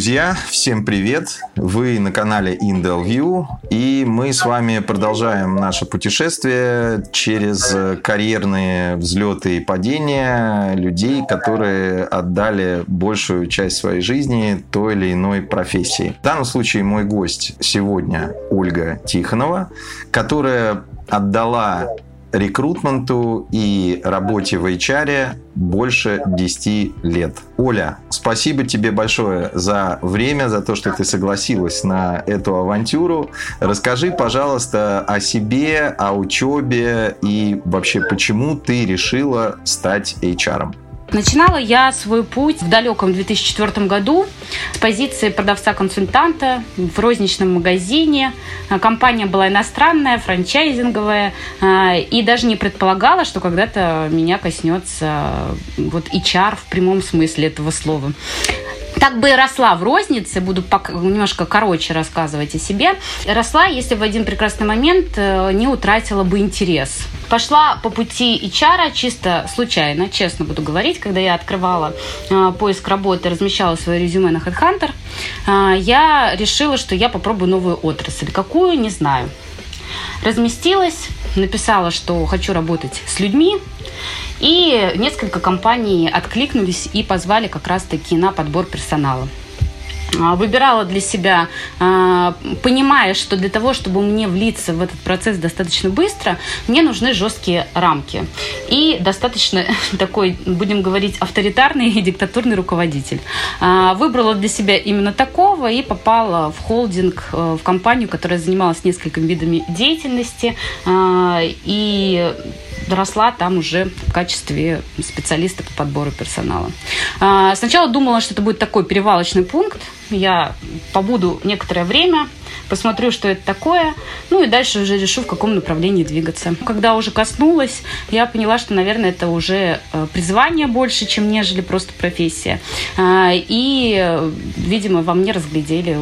Друзья, всем привет! Вы на канале Indel View, и мы с вами продолжаем наше путешествие через карьерные взлеты и падения людей, которые отдали большую часть своей жизни той или иной профессии. В данном случае мой гость сегодня Ольга Тихонова, которая отдала рекрутменту и работе в HR больше 10 лет. Оля, спасибо тебе большое за время, за то, что ты согласилась на эту авантюру. Расскажи, пожалуйста, о себе, о учебе и вообще, почему ты решила стать HR. -ом. Начинала я свой путь в далеком 2004 году с позиции продавца-консультанта в розничном магазине. А, компания была иностранная, франчайзинговая, а, и даже не предполагала, что когда-то меня коснется вот HR в прямом смысле этого слова так бы и росла в рознице, буду немножко короче рассказывать о себе, росла, если в один прекрасный момент э, не утратила бы интерес. Пошла по пути HR чисто случайно, честно буду говорить, когда я открывала э, поиск работы, размещала свое резюме на HeadHunter, э, я решила, что я попробую новую отрасль. Какую, не знаю. Разместилась, написала, что хочу работать с людьми, и несколько компаний откликнулись и позвали как раз-таки на подбор персонала. А, выбирала для себя, а, понимая, что для того, чтобы мне влиться в этот процесс достаточно быстро, мне нужны жесткие рамки. И достаточно такой, будем говорить, авторитарный и диктатурный руководитель. А, выбрала для себя именно такого и попала в холдинг, э, в компанию, которая занималась несколькими видами деятельности. И росла там уже в качестве специалиста по подбору персонала. Сначала думала, что это будет такой перевалочный пункт, я побуду некоторое время, посмотрю, что это такое, ну и дальше уже решу, в каком направлении двигаться. Когда уже коснулась, я поняла, что, наверное, это уже э, призвание больше, чем нежели просто профессия. А, и, видимо, во мне разглядели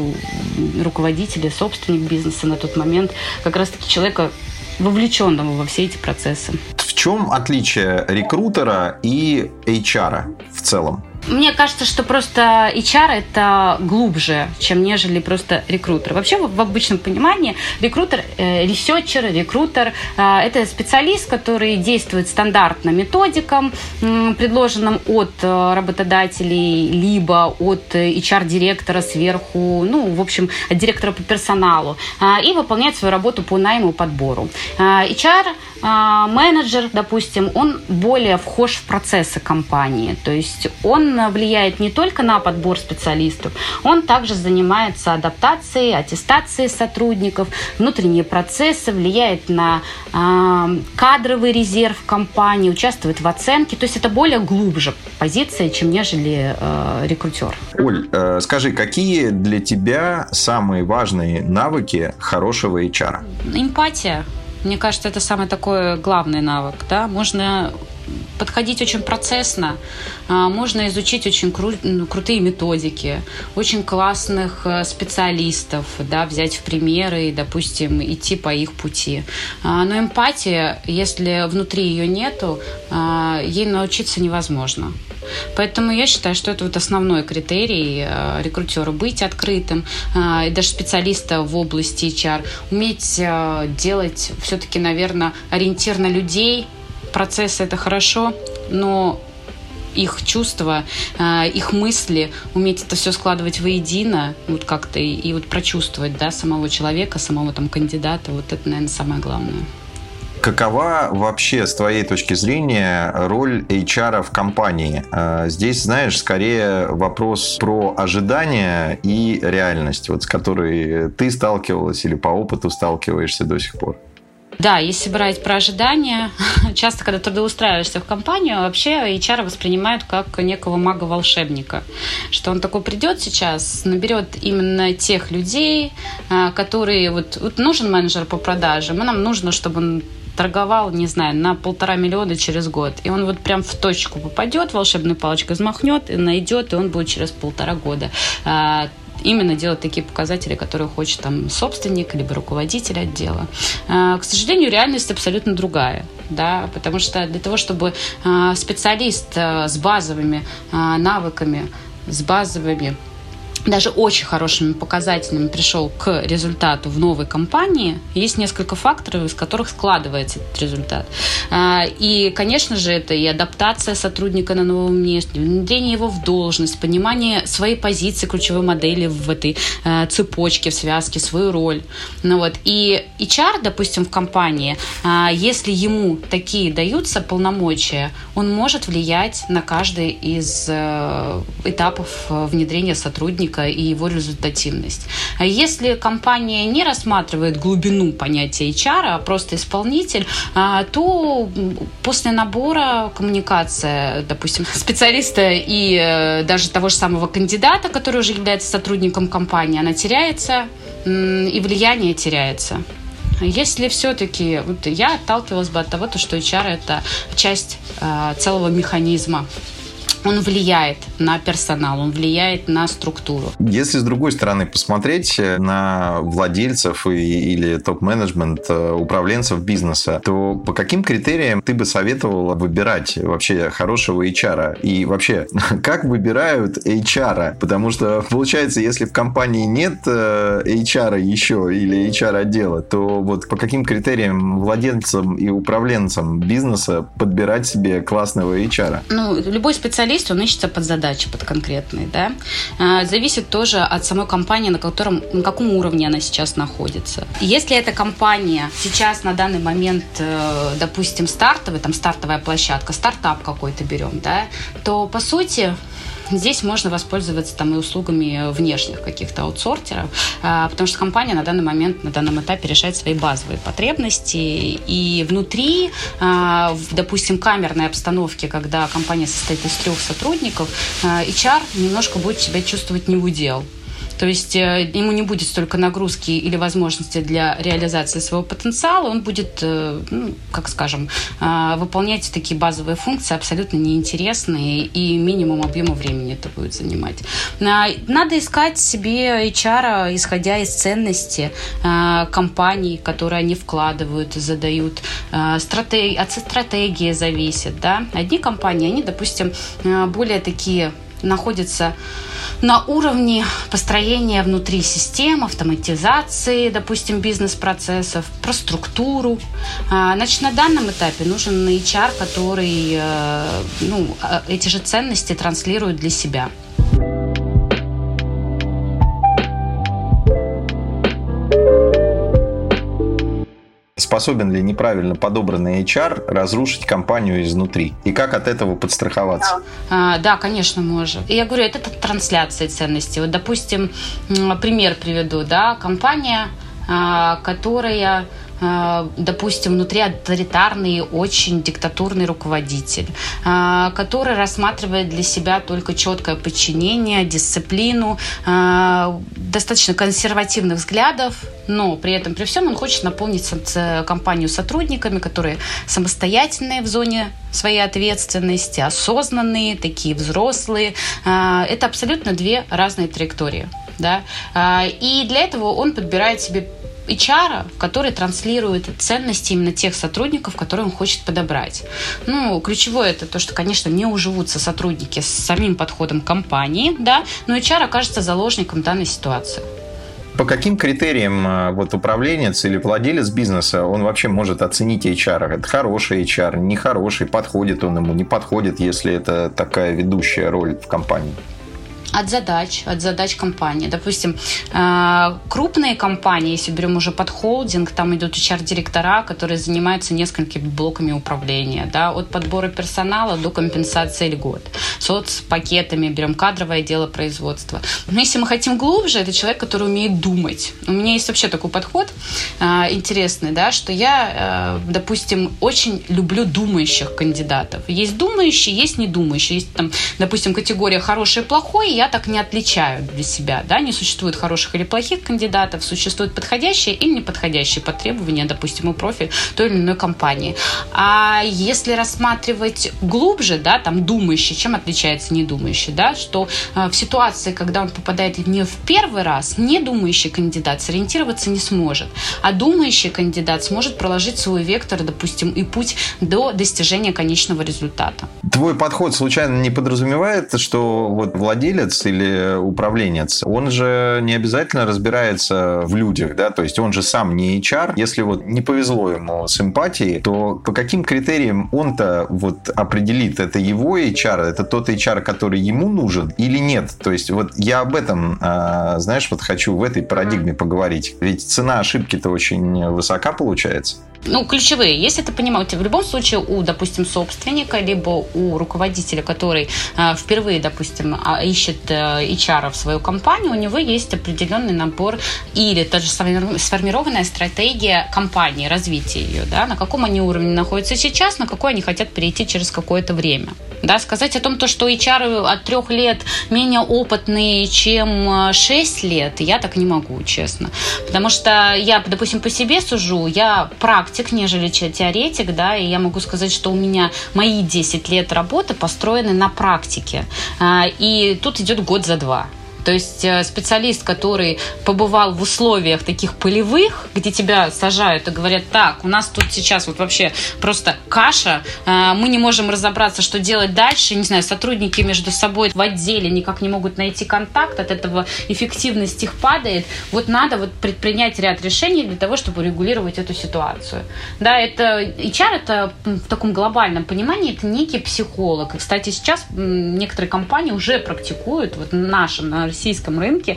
руководители, собственник бизнеса на тот момент, как раз-таки человека, вовлеченного во все эти процессы. Чем отличие рекрутера и HR в целом? Мне кажется, что просто HR это глубже, чем нежели просто рекрутер. Вообще в, обычном понимании рекрутер, э, researcher, рекрутер э, это специалист, который действует стандартно методикам, э, предложенным от э, работодателей, либо от HR-директора сверху, ну, в общем, от директора по персоналу, э, и выполняет свою работу по найму и подбору. Э, HR менеджер, допустим, он более вхож в процессы компании. То есть он влияет не только на подбор специалистов, он также занимается адаптацией, аттестацией сотрудников, внутренние процессы, влияет на э, кадровый резерв компании, участвует в оценке. То есть это более глубже позиция, чем нежели э, рекрутер. Оль, э, скажи, какие для тебя самые важные навыки хорошего HR? Эмпатия мне кажется, это самый такой главный навык. Да? Можно подходить очень процессно, а, можно изучить очень кру- ну, крутые методики, очень классных э, специалистов, да, взять в примеры и, допустим, идти по их пути. А, но эмпатия, если внутри ее нету, а, ей научиться невозможно. Поэтому я считаю, что это вот основной критерий э, рекрутера быть открытым, и даже специалиста в области HR, уметь э, делать все-таки, наверное, ориентир на людей, процессы это хорошо, но их чувства, э, их мысли, уметь это все складывать воедино, вот как-то и, и вот прочувствовать, да, самого человека, самого там кандидата, вот это, наверное, самое главное. Какова вообще, с твоей точки зрения, роль HR в компании? Э, здесь, знаешь, скорее вопрос про ожидания и реальность, вот с которой ты сталкивалась или по опыту сталкиваешься до сих пор. Да, если брать про ожидания, часто, когда трудоустраиваешься в компанию, вообще HR воспринимают как некого мага-волшебника. Что он такой придет сейчас, наберет именно тех людей, а, которые... Вот, вот нужен менеджер по продажам, и нам нужно, чтобы он торговал, не знаю, на полтора миллиона через год. И он вот прям в точку попадет, волшебной палочкой взмахнет и найдет, и он будет через полтора года а, именно делать такие показатели, которые хочет там собственник либо руководитель отдела. А, к сожалению, реальность абсолютно другая. Да, потому что для того, чтобы а, специалист с базовыми навыками, с базовыми даже очень хорошими показателями пришел к результату в новой компании, есть несколько факторов, из которых складывается этот результат. А, и, конечно же, это и адаптация сотрудника на новом месте, внедрение его в должность, понимание своей позиции ключевой модели в этой а, цепочке, в связке, свою роль. Ну вот. И HR, допустим, в компании, а, если ему такие даются полномочия, он может влиять на каждый из э, этапов э, внедрения сотрудника сотрудника и его результативность. А если компания не рассматривает глубину понятия HR, а просто исполнитель, а, то после набора коммуникация, допустим, специалиста и э, даже того же самого кандидата, который уже является сотрудником компании, она теряется и влияние теряется. Если все-таки вот я отталкивалась бы от того, что HR это часть э, целого механизма он влияет на персонал, он влияет на структуру. Если с другой стороны посмотреть на владельцев и, или топ-менеджмент э, управленцев бизнеса, то по каким критериям ты бы советовала выбирать вообще хорошего HR? И вообще, как выбирают HR? Потому что, получается, если в компании нет э, HR еще или HR-отдела, то вот по каким критериям владельцам и управленцам бизнеса подбирать себе классного HR? Ну, любой специалист специалист, он ищется под задачи, под конкретные, да. А, зависит тоже от самой компании, на, котором, на каком уровне она сейчас находится. Если эта компания сейчас на данный момент, э, допустим, стартовая, там стартовая площадка, стартап какой-то берем, да, то по сути Здесь можно воспользоваться там и услугами внешних каких-то аутсортеров, а, потому что компания на данный момент, на данном этапе решает свои базовые потребности. И внутри, а, допустим, камерной обстановки, когда компания состоит из трех сотрудников, а, HR немножко будет себя чувствовать не в удел. То есть э, ему не будет столько нагрузки или возможности для реализации своего потенциала, он будет, э, ну, как скажем, э, выполнять такие базовые функции абсолютно неинтересные и минимум объема времени это будет занимать. Надо искать себе HR, исходя из ценности компаний, которые они вкладывают, задают. Стратег... От стратегии зависит. Да? Одни компании, они, допустим, более такие находятся на уровне построения внутри систем, автоматизации, допустим, бизнес-процессов, про структуру. А, значит, на данном этапе нужен HR, который э, ну, э, эти же ценности транслирует для себя. Способен ли неправильно подобранный HR разрушить компанию изнутри? И как от этого подстраховаться? Да, а, да конечно, может. И я говорю, это, это трансляция ценностей. Вот, допустим, пример приведу, да, компания, а, которая допустим, внутри авторитарный, очень диктатурный руководитель, а, который рассматривает для себя только четкое подчинение, дисциплину, а, достаточно консервативных взглядов, но при этом, при всем, он хочет наполнить компанию сотрудниками, которые самостоятельные в зоне своей ответственности, осознанные, такие взрослые. Это абсолютно две разные траектории. Да? И для этого он подбирает себе HR, который транслирует ценности именно тех сотрудников, которые он хочет подобрать. Ну, ключевое это то, что, конечно, не уживутся сотрудники с самим подходом компании, да, но HR окажется заложником данной ситуации. По каким критериям э, вот управленец или владелец бизнеса, он вообще может оценить HR? Это хороший HR, нехороший, подходит он ему, не подходит, если это такая ведущая роль в компании? От задач, от задач компании. Допустим, э, крупные компании, если берем уже под холдинг, там идут HR-директора, которые занимаются несколькими блоками управления, да, от подбора персонала до компенсации льгот. Соцпакетами берем кадровое дело производства. Но если мы хотим глубже, это человек, который умеет думать. У меня есть вообще такой подход э, интересный, да, что я, э, допустим, очень люблю думающих кандидатов. Есть думающие, есть недумающие. Есть там, допустим, категория хороший и плохой, я так не отличаю для себя. Да? Не существует хороших или плохих кандидатов, существуют подходящие и неподходящие под требования, допустим, и профиль той или иной компании. А если рассматривать глубже, да, там думающий, чем отличается недумающий, да, что э, в ситуации, когда он попадает не в первый раз, недумающий кандидат сориентироваться не сможет, а думающий кандидат сможет проложить свой вектор, допустим, и путь до достижения конечного результата. Твой подход случайно не подразумевает, что вот владелец управленец или управленец, он же не обязательно разбирается в людях, да, то есть он же сам не HR. Если вот не повезло ему с эмпатией, то по каким критериям он-то вот определит, это его HR, это тот HR, который ему нужен или нет? То есть вот я об этом, а, знаешь, вот хочу в этой парадигме поговорить. Ведь цена ошибки-то очень высока получается ну, ключевые. Если ты понимаешь, в любом случае у, допустим, собственника, либо у руководителя, который э, впервые, допустим, а, ищет э, HR в свою компанию, у него есть определенный набор или даже сформированная стратегия компании, развития ее, да, на каком они уровне находятся сейчас, на какой они хотят перейти через какое-то время. Да, сказать о том, то, что HR от трех лет менее опытные, чем 6 э, лет, я так не могу, честно. Потому что я, допустим, по себе сужу, я практик, нежели теоретик, да, и я могу сказать, что у меня мои 10 лет работы построены на практике. А, и тут идет год за два. То есть э, специалист, который побывал в условиях таких полевых, где тебя сажают и говорят, так, у нас тут сейчас вот вообще просто каша, э, мы не можем разобраться, что делать дальше, не знаю, сотрудники между собой в отделе никак не могут найти контакт, от этого эффективность их падает. Вот надо вот предпринять ряд решений для того, чтобы регулировать эту ситуацию. Да, это HR это в таком глобальном понимании это некий психолог. Кстати, сейчас некоторые компании уже практикуют вот на нашем, на российском рынке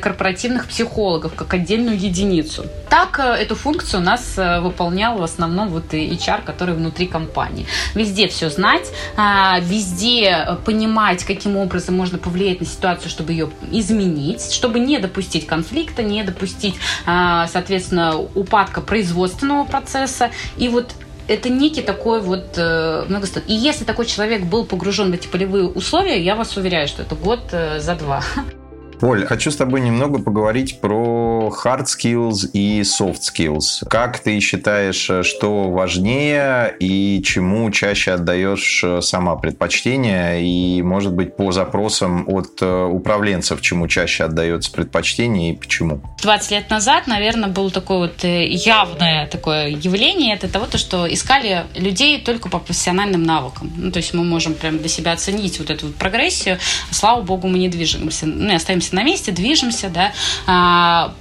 корпоративных психологов как отдельную единицу. Так э, эту функцию у нас э, выполнял в основном вот HR, который внутри компании. Везде все знать, а, везде понимать, каким образом можно повлиять на ситуацию, чтобы ее изменить, чтобы не допустить конфликта, не допустить, а, соответственно, упадка производственного процесса. И вот это некий такой вот э. И если такой человек был погружен в эти полевые условия, я вас уверяю, что это год э, за два. Оль, хочу с тобой немного поговорить про hard skills и soft skills. Как ты считаешь, что важнее и чему чаще отдаешь сама предпочтение? И, может быть, по запросам от э, управленцев, чему чаще отдается предпочтение и почему? 20 лет назад, наверное, было такое вот э, явное такое явление. Это того, что искали людей только по профессиональным навыкам. Ну, то есть мы можем прям для себя оценить вот эту вот прогрессию. Слава богу, мы не движемся, ну, остаемся находимся на месте, движемся, да, а,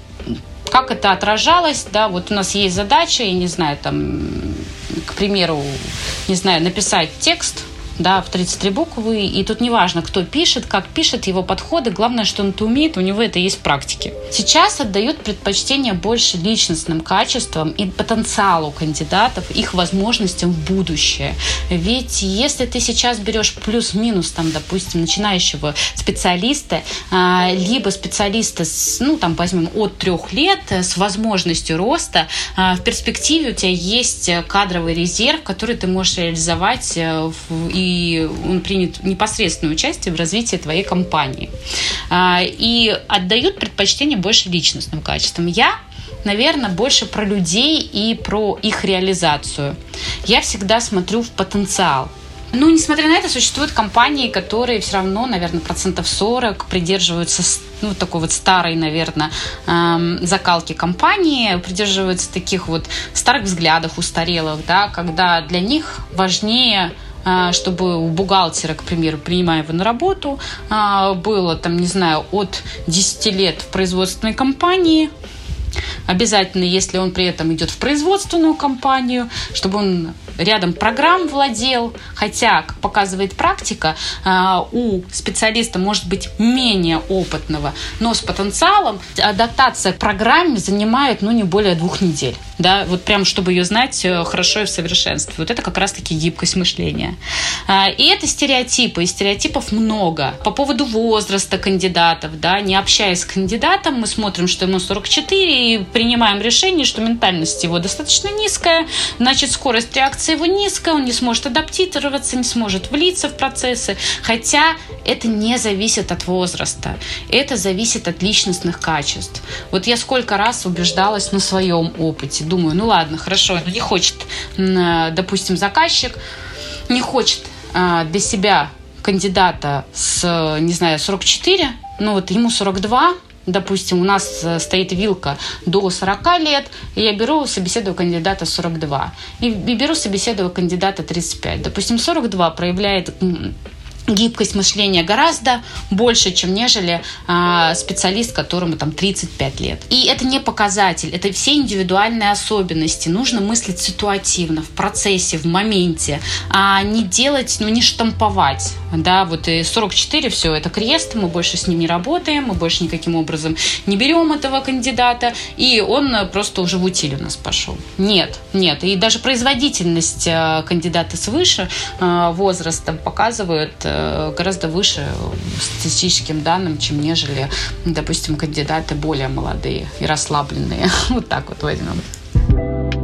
как это отражалось, да, вот у нас есть задача, я не знаю, там, к примеру, не знаю, написать текст, да, в 33 буквы, и тут неважно, кто пишет, как пишет, его подходы, главное, что он это умеет, у него это есть в практике. Сейчас отдают предпочтение больше личностным качествам и потенциалу кандидатов, их возможностям в будущее. Ведь если ты сейчас берешь плюс-минус, там, допустим, начинающего специалиста, а, либо специалиста, с, ну, там, возьмем, от трех лет, с возможностью роста, а, в перспективе у тебя есть кадровый резерв, который ты можешь реализовать э, и он принят непосредственное участие в развитии твоей компании. А, и отдают предпочтение больше личностным качествам. Я наверное, больше про людей и про их реализацию. Я всегда смотрю в потенциал. Ну, несмотря на это, существуют компании, которые все равно, наверное, процентов 40 придерживаются ну, такой вот старой, наверное, эм, закалки компании, придерживаются таких вот старых взглядов устарелых, да, когда для них важнее чтобы у бухгалтера, к примеру, принимая его на работу, а, было, там, не знаю, от 10 лет в производственной компании, Обязательно, если он при этом идет в производственную компанию, чтобы он рядом программ владел, хотя, как показывает практика, а, у специалиста может быть менее опытного, но с потенциалом адаптация к программе занимает ну, не более двух недель. Да, вот прям, чтобы ее знать э, хорошо и в совершенстве. Вот это как раз-таки гибкость мышления. А, и это стереотипы, и стереотипов много. По поводу возраста кандидатов, да, не общаясь с кандидатом, мы смотрим, что ему 44, и принимаем решение, что ментальность его достаточно низкая, значит, скорость реакции мотивация его низкая, он не сможет адаптироваться, не сможет влиться в процессы. Хотя это не зависит от возраста, это зависит от личностных качеств. Вот я сколько раз убеждалась на своем опыте. Думаю, ну ладно, хорошо, ну не хочет, допустим, заказчик, не хочет а, для себя кандидата с, не знаю, 44, ну вот ему 42, допустим, у нас э, стоит вилка до 40 лет, и я беру собеседую кандидата 42. И, беру собеседую кандидата 35. Допустим, 42 проявляет гибкость мышления гораздо больше, чем нежели а, специалист, которому там 35 лет. И это не показатель, это все индивидуальные особенности. Нужно мыслить ситуативно, в процессе, в моменте, а не делать, ну не штамповать. Да, вот и 44, все, это крест, мы больше с ним не работаем, мы больше никаким образом не берем этого кандидата, и он просто уже в утиль у нас пошел. Нет, нет. И даже производительность а, кандидата свыше а, возрастом показывает э, Э, гораздо выше статистическим данным, чем нежели, допустим, кандидаты более молодые и расслабленные. Вот так вот возьмем.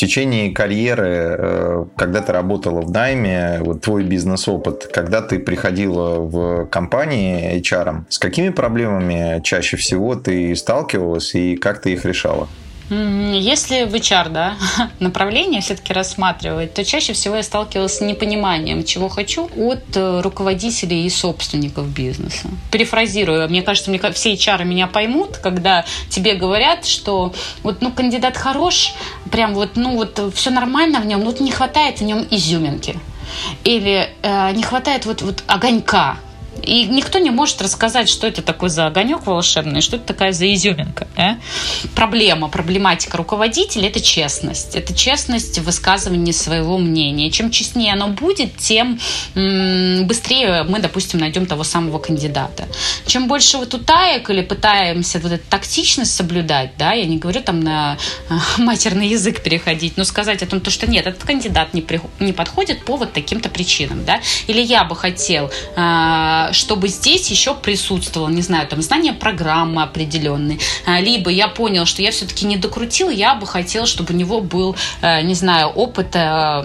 Течение карьеры, э, когда ты работала в найме, вот твой бизнес-опыт, когда ты приходила в компании HR, с какими проблемами чаще всего ты сталкивалась и как ты их решала? Если в HR, да, направление все-таки рассматривать, то чаще всего я сталкивалась с непониманием, чего хочу от э, руководителей и собственников бизнеса. Перефразирую, мне кажется, мне, все HR меня поймут, когда тебе говорят, что вот, ну, кандидат хорош, прям вот, ну, вот все нормально в нем, но вот не хватает в нем изюминки. Или э, не хватает вот, вот огонька, и никто не может рассказать, что это такой за огонек волшебный, что это такая за изюминка. Да? Проблема, проблематика руководителя – это честность. Это честность в высказывании своего мнения. Чем честнее оно будет, тем быстрее мы, допустим, найдем того самого кандидата. Чем больше вот утаек или пытаемся вот эту тактичность соблюдать, да, я не говорю там на э, матерный язык переходить, но сказать о том, что нет, этот кандидат не, при, не подходит по вот таким-то причинам, да, или я бы хотел э, чтобы здесь еще присутствовало, не знаю, там знание программы определенной, а, либо я понял, что я все-таки не докрутил, я бы хотел, чтобы у него был, э, не знаю, опыт э,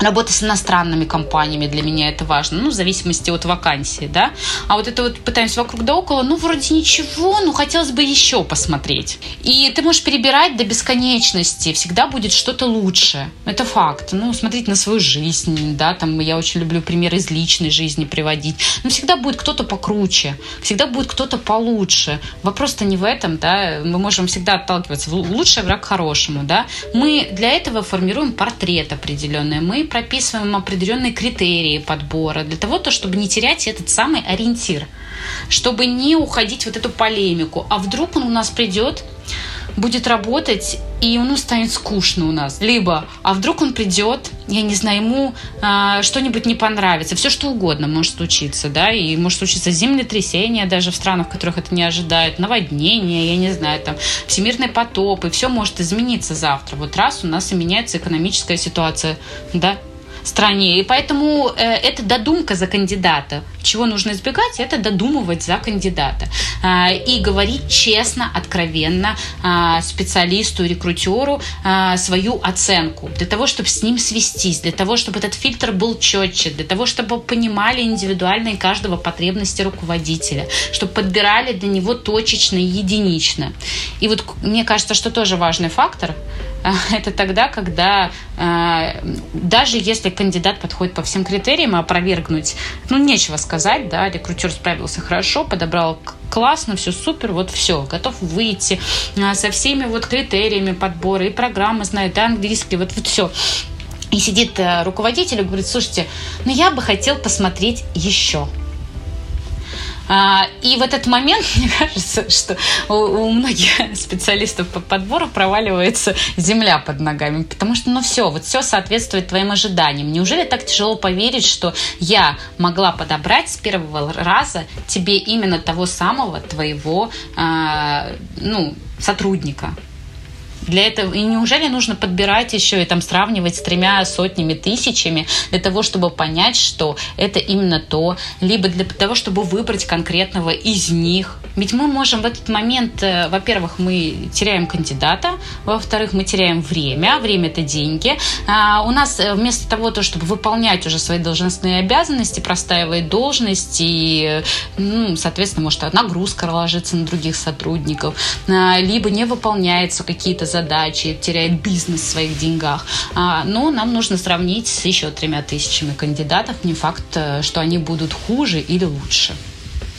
Работа с иностранными компаниями для меня это важно, ну, в зависимости от вакансии, да. А вот это вот пытаемся вокруг да около, ну, вроде ничего, но хотелось бы еще посмотреть. И ты можешь перебирать до бесконечности, всегда будет что-то лучше. Это факт. Ну, смотреть на свою жизнь, да, там я очень люблю пример из личной жизни приводить. Но всегда будет кто-то покруче, всегда будет кто-то получше. Вопрос-то не в этом, да, мы можем всегда отталкиваться. Лучший враг хорошему, да. Мы для этого формируем портрет определенный, мы прописываем определенные критерии подбора для того, то, чтобы не терять этот самый ориентир, чтобы не уходить в вот эту полемику. А вдруг он у нас придет, будет работать, и ему станет скучно у нас. Либо, а вдруг он придет, я не знаю, ему э, что-нибудь не понравится. Все что угодно может случиться, да, и может случиться землетрясение даже в странах, в которых это не ожидают, наводнение, я не знаю, там, всемирный потоп, и все может измениться завтра. Вот раз у нас и меняется экономическая ситуация, да, стране. И поэтому э, это додумка за кандидата. Чего нужно избегать, это додумывать за кандидата. Э, и говорить честно, откровенно э, специалисту, рекрутеру э, свою оценку. Для того, чтобы с ним свестись, для того, чтобы этот фильтр был четче, для того, чтобы понимали индивидуальные каждого потребности руководителя, чтобы подбирали для него точечно и единично. И вот мне кажется, что тоже важный фактор – это тогда, когда э, даже если кандидат подходит по всем критериям, опровергнуть, ну, нечего сказать, да, рекрутер справился хорошо, подобрал классно, все супер, вот все, готов выйти со всеми вот критериями подбора и программы знает, да, английский, вот, вот все. И сидит э, руководитель и говорит, слушайте, ну я бы хотел посмотреть еще. А, и в этот момент, мне кажется, что у, многих специалистов по подбору проваливается земля под ногами, потому что, ну все, вот все соответствует твоим ожиданиям. Неужели так тяжело поверить, что я могла подобрать с первого раза тебе именно того самого твоего, а, ну, сотрудника? Для этого и неужели нужно подбирать еще и там сравнивать с тремя сотнями тысячами для того, чтобы понять, что это именно то, либо для того, чтобы выбрать конкретного из них. Ведь мы можем в этот момент, э, во-первых, мы теряем кандидата, во-вторых, мы теряем время, время это деньги. А у нас э, вместо того, то, чтобы выполнять уже свои должностные обязанности, простаивает должность и, ну, соответственно, может нагрузка ложится на других сотрудников, а, либо не выполняются какие-то задачи задачи, теряет бизнес в своих деньгах. А, но нам нужно сравнить с еще тремя тысячами кандидатов. Не факт, э, что они будут хуже или лучше.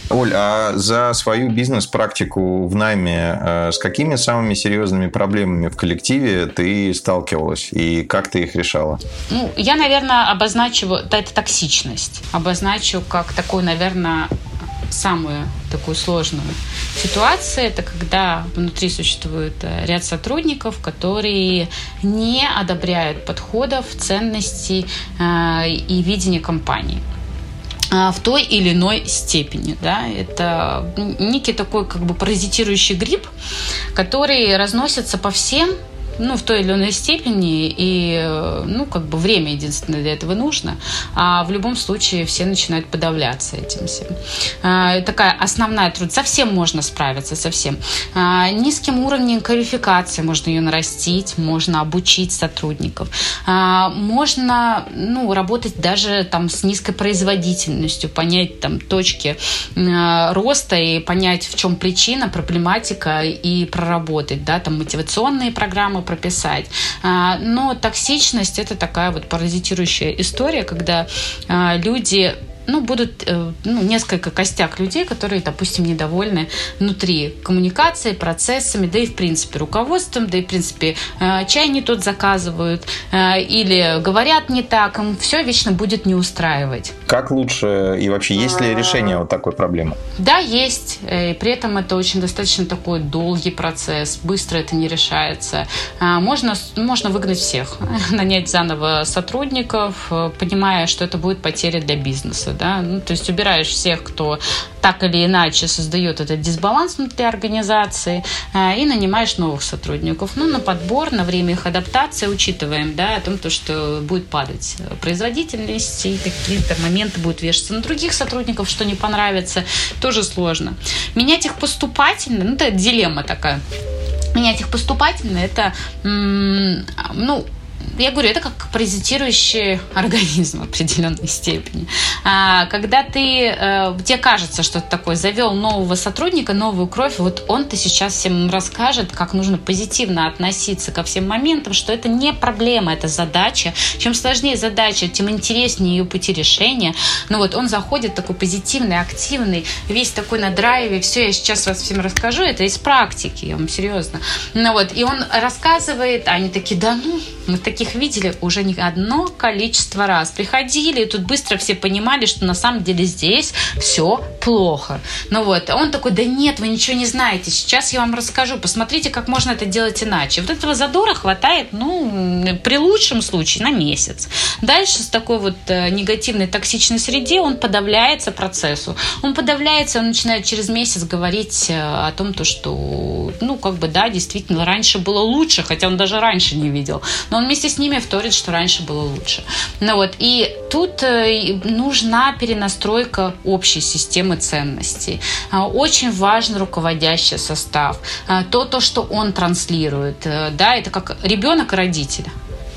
Оль, а за свою бизнес-практику в найме э, с какими самыми серьезными проблемами в коллективе ты сталкивалась и как ты их решала? Ну, я, наверное, обозначу, это токсичность. Обозначу как такой, наверное, самую такую сложную ситуацию, это когда внутри существует э, ряд сотрудников, которые не одобряют подходов, ценностей э, и видения компании э, в той или иной степени. Да? Это некий такой как бы паразитирующий гриб, который разносится по всем ну, в той или иной степени, и, ну, как бы время единственное для этого нужно, а в любом случае все начинают подавляться этим всем. А, такая основная труд. Совсем можно справиться, совсем. А, низким уровнем квалификации можно ее нарастить, можно обучить сотрудников. А, можно, ну, работать даже там с низкой производительностью, понять там точки а, роста и понять, в чем причина, проблематика и проработать, да, там мотивационные программы, прописать. А, но токсичность это такая вот паразитирующая история, когда а, люди ну, будут э, ну, несколько костяк людей, которые, допустим, недовольны внутри коммуникации, процессами, да и, в принципе, руководством, да и, в принципе, э, чай не тот заказывают э, или говорят не так, им все вечно будет не устраивать. Как лучше и вообще есть ли решение вот такой проблемы? Да, есть. И при этом это очень достаточно такой долгий процесс, быстро это не решается. Можно, можно выгнать всех, нанять заново сотрудников, понимая, что это будет потеря для бизнеса да, ну, то есть убираешь всех, кто так или иначе создает этот дисбаланс внутри организации э, и нанимаешь новых сотрудников. Ну, на подбор, на время их адаптации учитываем, да, о том, то, что будет падать производительность и какие-то моменты будут вешаться на других сотрудников, что не понравится, тоже сложно. Менять их поступательно, ну, это дилемма такая. Менять их поступательно, это, ну, я говорю, это как паразитирующий организм в определенной степени. А, когда ты, э, тебе кажется, что ты такой завел нового сотрудника, новую кровь, вот он-то сейчас всем расскажет, как нужно позитивно относиться ко всем моментам, что это не проблема, это задача. Чем сложнее задача, тем интереснее ее пути решения. Ну вот он заходит такой позитивный, активный, весь такой на драйве, все, я сейчас вас всем расскажу, это из практики, я вам серьезно. Ну вот, и он рассказывает, а они такие, да ну, мы таких видели уже не одно количество раз. Приходили, и тут быстро все понимали, что на самом деле здесь все плохо. Ну вот, он такой, да нет, вы ничего не знаете, сейчас я вам расскажу, посмотрите, как можно это делать иначе. Вот этого задора хватает, ну, при лучшем случае на месяц. Дальше с такой вот э, негативной, токсичной среде он подавляется процессу. Он подавляется, он начинает через месяц говорить э, о том, то, что, ну, как бы, да, действительно, раньше было лучше, хотя он даже раньше не видел. Но он вместе с ними вторит, что раньше было лучше. Ну вот, и тут э, нужна перенастройка общей системы ценностей. А, очень важен руководящий состав. А, то, то, что он транслирует. Э, да, это как ребенок и родитель.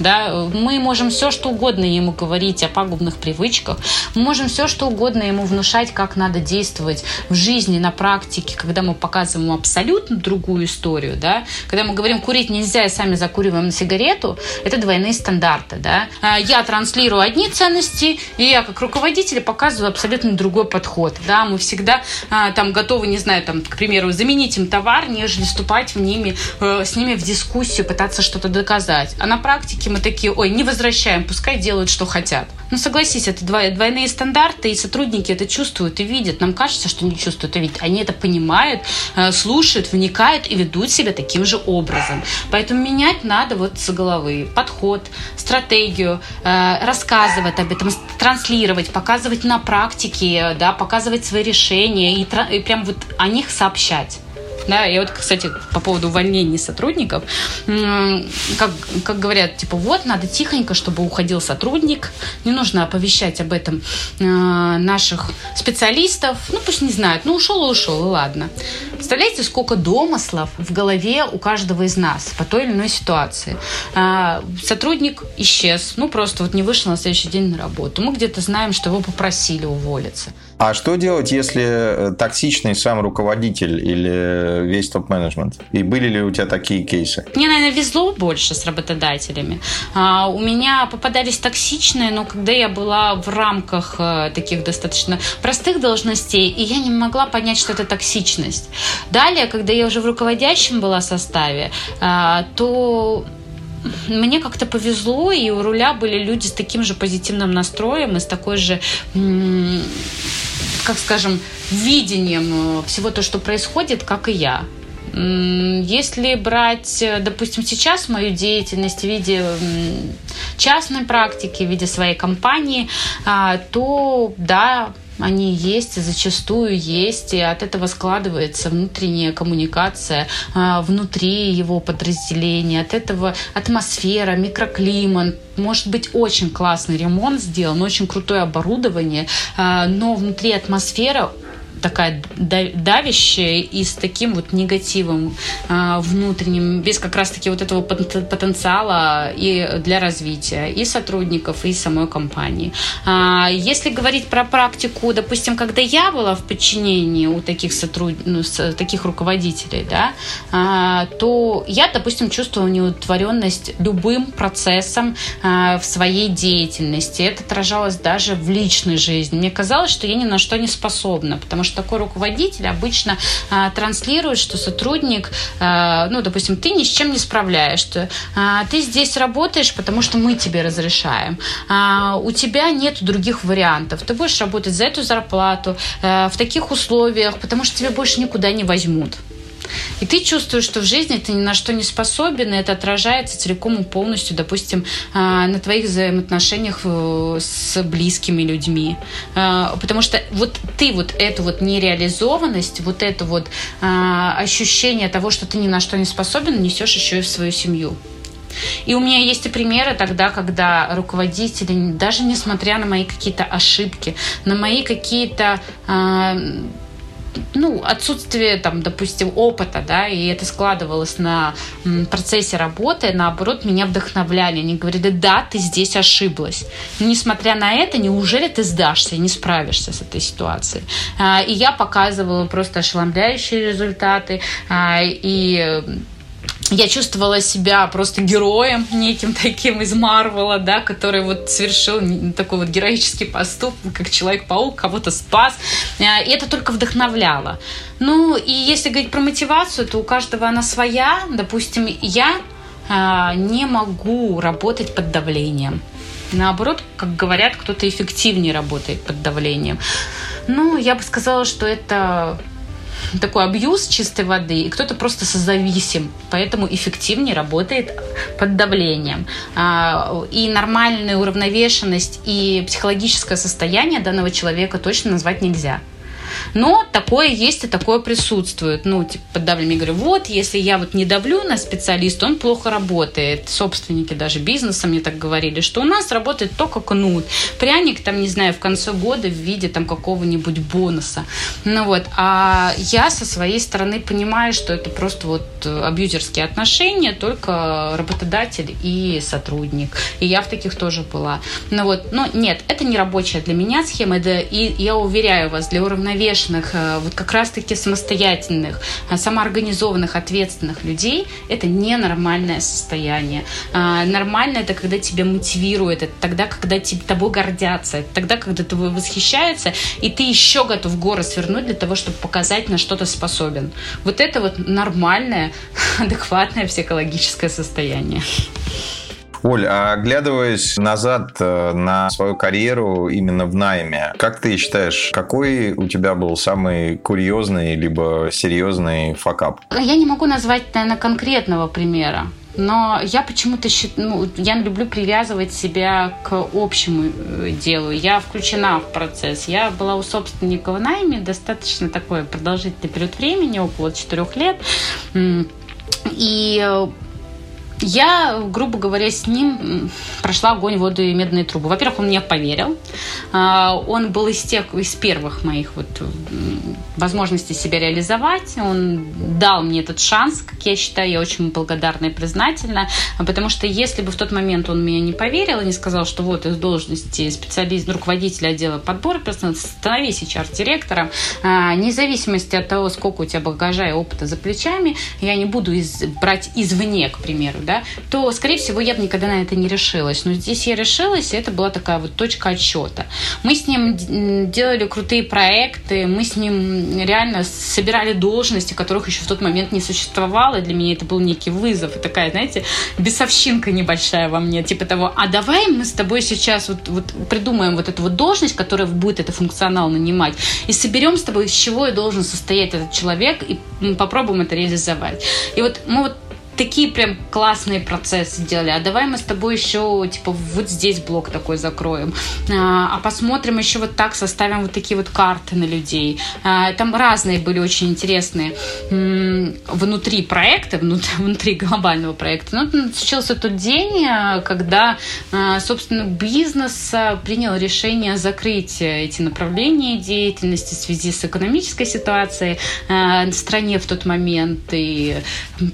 Да? Мы можем все, что угодно ему говорить о пагубных привычках, мы можем все, что угодно ему внушать, как надо действовать в жизни, на практике, когда мы показываем ему абсолютно другую историю. Да? Когда мы говорим, курить нельзя, и сами закуриваем сигарету, это двойные стандарты. Да? А, я транслирую одни ценности, и я как руководитель показываю абсолютно другой подход. Да? Мы всегда а, там готовы, не знаю, там, к примеру, заменить им товар, нежели вступать в ними, э, с ними в дискуссию, пытаться что-то доказать. А на практике мы такие, ой, не возвращаем, пускай делают, что хотят. Ну, согласись, это двойные стандарты, и сотрудники это чувствуют и видят. Нам кажется, что не чувствуют и видят. Они это понимают, э, слушают, вникают и ведут себя таким же образом. Поэтому менять надо вот с головы. Подход, стратегию, э, рассказывать об этом, транслировать, показывать на практике, да, показывать свои решения и, и прям вот о них сообщать. Да, и вот, кстати, по поводу увольнений сотрудников, как, как говорят, типа, вот, надо тихонько, чтобы уходил сотрудник, не нужно оповещать об этом э, наших специалистов, ну, пусть не знают, ну, ушел и ушел, и ладно. Представляете, сколько домыслов в голове у каждого из нас по той или иной ситуации. Э, сотрудник исчез, ну, просто вот не вышел на следующий день на работу. Мы где-то знаем, что его попросили уволиться. А что делать, если э, токсичный сам руководитель или весь топ-менеджмент? И были ли у тебя такие кейсы? Мне, наверное, везло больше с работодателями. А, у меня попадались токсичные, но когда я была в рамках э, таких достаточно простых должностей, и я не могла понять, что это токсичность. Далее, когда я уже в руководящем была составе, а, то мне как-то повезло, и у руля были люди с таким же позитивным настроем и с такой же как скажем, видением э, всего то, что происходит, как и я. Если брать, э, допустим, сейчас мою деятельность в виде частной практики, в виде своей компании, а, то да, они есть, зачастую есть, и от этого складывается внутренняя коммуникация а, внутри его подразделения, от этого атмосфера, микроклимат, может быть очень классный ремонт сделан, очень крутое оборудование, а, но внутри атмосфера такая давящая и с таким вот негативом э, внутренним, без как раз-таки вот этого потенциала и для развития и сотрудников, и самой компании. А, если говорить про практику, допустим, когда я была в подчинении у таких сотруд... ну, таких руководителей, да, а, то я, допустим, чувствовала неудовлетворенность любым процессом а, в своей деятельности. Это отражалось даже в личной жизни. Мне казалось, что я ни на что не способна, потому что что такой руководитель обычно а, транслирует, что сотрудник, а, ну, допустим, ты ни с чем не справляешься, а, ты здесь работаешь, потому что мы тебе разрешаем, а, у тебя нет других вариантов, ты будешь работать за эту зарплату а, в таких условиях, потому что тебя больше никуда не возьмут. И ты чувствуешь, что в жизни ты ни на что не способен, и это отражается целиком и полностью, допустим, а, на твоих взаимоотношениях э, с близкими людьми. А, потому что вот ты вот эту вот нереализованность, вот это вот а, ощущение того, что ты ни на что не способен, несешь еще и в свою семью. И у меня есть и примеры тогда, когда руководители, даже несмотря на мои какие-то ошибки, на мои какие-то ну, отсутствие, там, допустим, опыта, да, и это складывалось на процессе работы, наоборот, меня вдохновляли. Они говорили, да, ты здесь ошиблась. Но, несмотря на это, неужели ты сдашься и не справишься с этой ситуацией? А, и я показывала просто ошеломляющие результаты, а, и я чувствовала себя просто героем неким таким из Марвела, да, который вот совершил такой вот героический поступок, как Человек-паук, кого-то спас. Э, и это только вдохновляло. Ну, и если говорить про мотивацию, то у каждого она своя. Допустим, я э, не могу работать под давлением. Наоборот, как говорят, кто-то эффективнее работает под давлением. Ну, я бы сказала, что это такой абьюз чистой воды, и кто-то просто созависим, поэтому эффективнее работает под давлением. А, и нормальную уравновешенность и психологическое состояние данного человека точно назвать нельзя. Но такое есть и такое присутствует. Ну, типа, под давлением. Говорю, вот, если я вот не давлю на специалиста, он плохо работает. Собственники даже бизнеса мне так говорили, что у нас работает только кнут. Пряник там, не знаю, в конце года в виде там какого-нибудь бонуса. Ну вот. А я со своей стороны понимаю, что это просто вот абьюзерские отношения, только работодатель и сотрудник. И я в таких тоже была. Ну вот. Но нет, это не рабочая для меня схема. Это, и я уверяю вас, для уравновесия уравновешенных, э, вот как раз-таки самостоятельных, э, самоорганизованных, ответственных людей, это ненормальное состояние. А, нормально это когда тебя мотивирует, это тогда, когда тобой гордятся, это тогда, когда тобой восхищаются, и ты еще готов горы свернуть для того, чтобы показать, на что ты способен. Вот это вот нормальное, адекватное психологическое состояние. Оль, а оглядываясь назад э, на свою карьеру именно в найме, как ты считаешь, какой у тебя был самый курьезный либо серьезный факап? Я не могу назвать, наверное, конкретного примера. Но я почему-то ну, я люблю привязывать себя к общему э, делу. Я включена в процесс. Я была у собственника в найме достаточно такой продолжительный период времени, около четырех лет. И я, грубо говоря, с ним прошла огонь, воду и медные трубы. Во-первых, он мне поверил. А, он был из тех, из первых моих вот возможностей себя реализовать. Он дал мне этот шанс, как я считаю, я очень благодарна и признательна, потому что если бы в тот момент он меня не поверил и не сказал, что вот из должности специалиста, руководителя отдела подбора персонала, становись HR-директором, а, независимости от того, сколько у тебя багажа и опыта за плечами, я не буду из, брать извне, к примеру, да, да, то, скорее всего, я бы никогда на это не решилась. Но здесь я решилась, и это была такая вот точка отсчета. Мы с ним делали крутые проекты, мы с ним реально собирали должности, которых еще в тот момент не существовало. Для меня это был некий вызов. И такая, знаете, бесовщинка небольшая во мне. Типа того, а давай мы с тобой сейчас вот, вот придумаем вот эту вот должность, которая будет это функционал нанимать, и соберем с тобой, из чего и должен состоять этот человек, и попробуем это реализовать. И вот мы вот такие прям классные процессы делали. А давай мы с тобой еще, типа, вот здесь блок такой закроем. А, а посмотрим еще вот так, составим вот такие вот карты на людей. А, там разные были очень интересные внутри проекта, внутри, глобального проекта. Ну, случился тот день, а, когда, собственно, бизнес принял решение закрыть эти направления деятельности в связи с экономической ситуацией в стране в тот момент и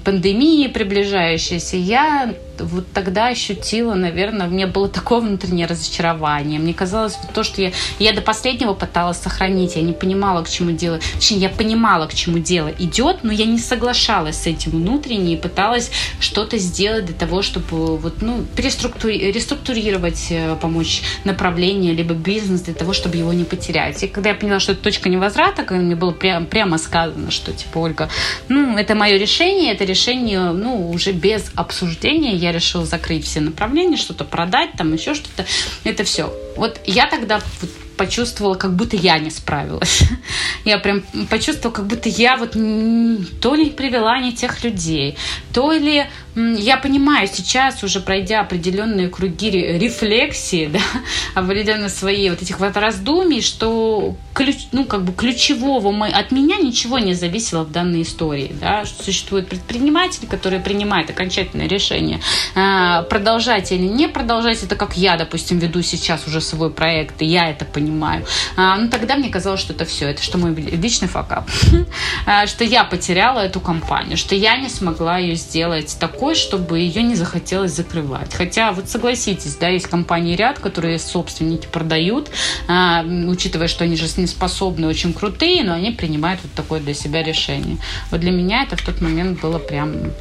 пандемией приближающейся, я вот тогда ощутила, наверное, у меня было такое внутреннее разочарование. Мне казалось, то, что я, я до последнего пыталась сохранить, я не понимала, к чему дело, точнее, я понимала, к чему дело идет, но я не соглашалась с этим внутренне и пыталась что-то сделать для того, чтобы вот, ну, переструктури- реструктурировать, э, помочь направление, либо бизнес для того, чтобы его не потерять. И когда я поняла, что это точка невозврата, когда мне было прям, прямо сказано, что, типа, Ольга, ну, это мое решение, это решение, ну, уже без обсуждения, я решила закрыть все направления, что-то продать, там еще что-то. Это все. Вот я тогда почувствовала, как будто я не справилась. Я прям почувствовала, как будто я вот то ли привела не тех людей, то ли я понимаю сейчас, уже пройдя определенные круги рефлексии, да, определенно свои вот этих вот раздумий, что ключ, ну, как бы ключевого мы, от меня ничего не зависело в данной истории, да, что существуют предприниматели, которые принимают окончательное решение, а, продолжать или не продолжать, это как я, допустим, веду сейчас уже свой проект, и я это понимаю. А, ну, тогда мне казалось, что это все, это что мой личный факап, а, что я потеряла эту компанию, что я не смогла ее сделать такой, такой, чтобы ее не захотелось закрывать. Хотя, вот согласитесь, да, есть компании ряд, которые собственники продают, а, учитывая, что они же не способны, очень крутые, но они принимают вот такое для себя решение. Вот для меня это в тот момент было прям